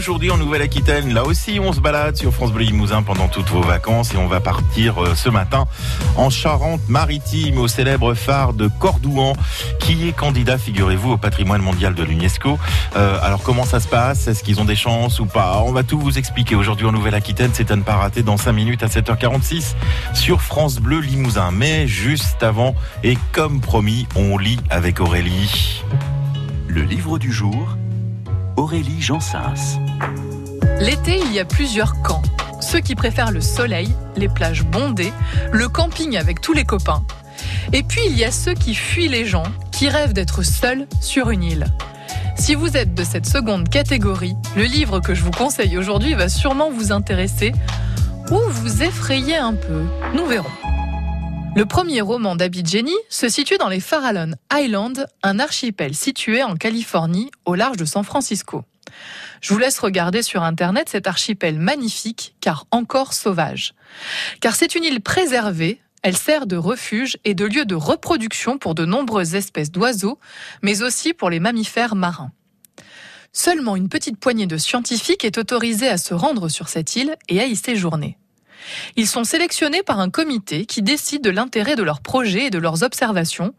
aujourd'hui en Nouvelle-Aquitaine. Là aussi, on se balade sur France Bleu Limousin pendant toutes vos vacances et on va partir euh, ce matin en Charente-Maritime au célèbre phare de Cordouan qui est candidat, figurez-vous, au patrimoine mondial de l'UNESCO. Euh, alors comment ça se passe? Est-ce qu'ils ont des chances ou pas? On va tout vous expliquer aujourd'hui en Nouvelle-Aquitaine. C'est à ne pas rater dans 5 minutes à 7h46 sur France Bleu Limousin. Mais juste avant, et comme promis, on lit avec Aurélie. Le livre du jour Aurélie Jansens. L'été, il y a plusieurs camps. Ceux qui préfèrent le soleil, les plages bondées, le camping avec tous les copains. Et puis il y a ceux qui fuient les gens, qui rêvent d'être seuls sur une île. Si vous êtes de cette seconde catégorie, le livre que je vous conseille aujourd'hui va sûrement vous intéresser ou vous effrayer un peu. Nous verrons. Le premier roman d'Abidjani se situe dans les Farallon Islands, un archipel situé en Californie au large de San Francisco. Je vous laisse regarder sur Internet cet archipel magnifique car encore sauvage. Car c'est une île préservée, elle sert de refuge et de lieu de reproduction pour de nombreuses espèces d'oiseaux, mais aussi pour les mammifères marins. Seulement une petite poignée de scientifiques est autorisée à se rendre sur cette île et à y séjourner. Ils sont sélectionnés par un comité qui décide de l'intérêt de leurs projets et de leurs observations,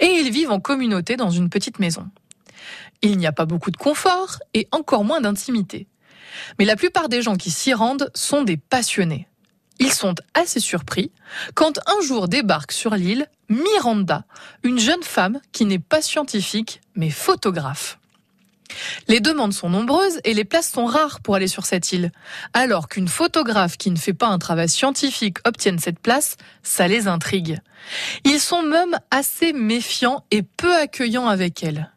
et ils vivent en communauté dans une petite maison. Il n'y a pas beaucoup de confort et encore moins d'intimité. Mais la plupart des gens qui s'y rendent sont des passionnés. Ils sont assez surpris quand un jour débarque sur l'île Miranda, une jeune femme qui n'est pas scientifique mais photographe. Les demandes sont nombreuses et les places sont rares pour aller sur cette île. Alors qu'une photographe qui ne fait pas un travail scientifique obtienne cette place, ça les intrigue. Ils sont même assez méfiants et peu accueillants avec elle.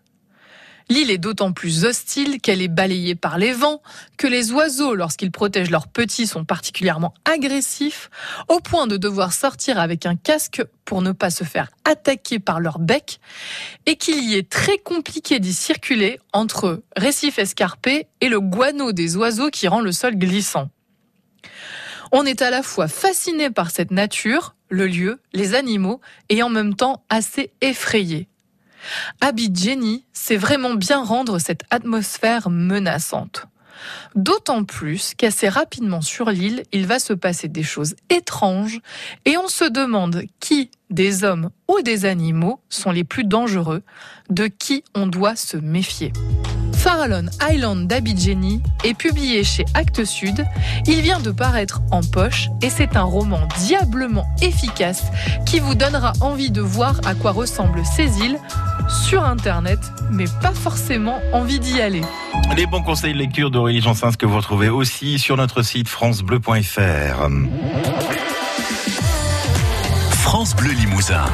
L'île est d'autant plus hostile qu'elle est balayée par les vents, que les oiseaux, lorsqu'ils protègent leurs petits, sont particulièrement agressifs, au point de devoir sortir avec un casque pour ne pas se faire attaquer par leur bec, et qu'il y est très compliqué d'y circuler entre récifs escarpés et le guano des oiseaux qui rend le sol glissant. On est à la fois fasciné par cette nature, le lieu, les animaux, et en même temps assez effrayé. Abid Jenny sait vraiment bien rendre cette atmosphère menaçante. D'autant plus qu'assez rapidement sur l'île, il va se passer des choses étranges et on se demande qui, des hommes ou des animaux, sont les plus dangereux, de qui on doit se méfier. Farallon Island d'Abidjani est publié chez Actes Sud. Il vient de paraître en poche et c'est un roman diablement efficace qui vous donnera envie de voir à quoi ressemblent ces îles sur Internet, mais pas forcément envie d'y aller. Les bons conseils de lecture d'Aurélie Jansens que vous retrouvez aussi sur notre site francebleu.fr. France Bleu Limousin.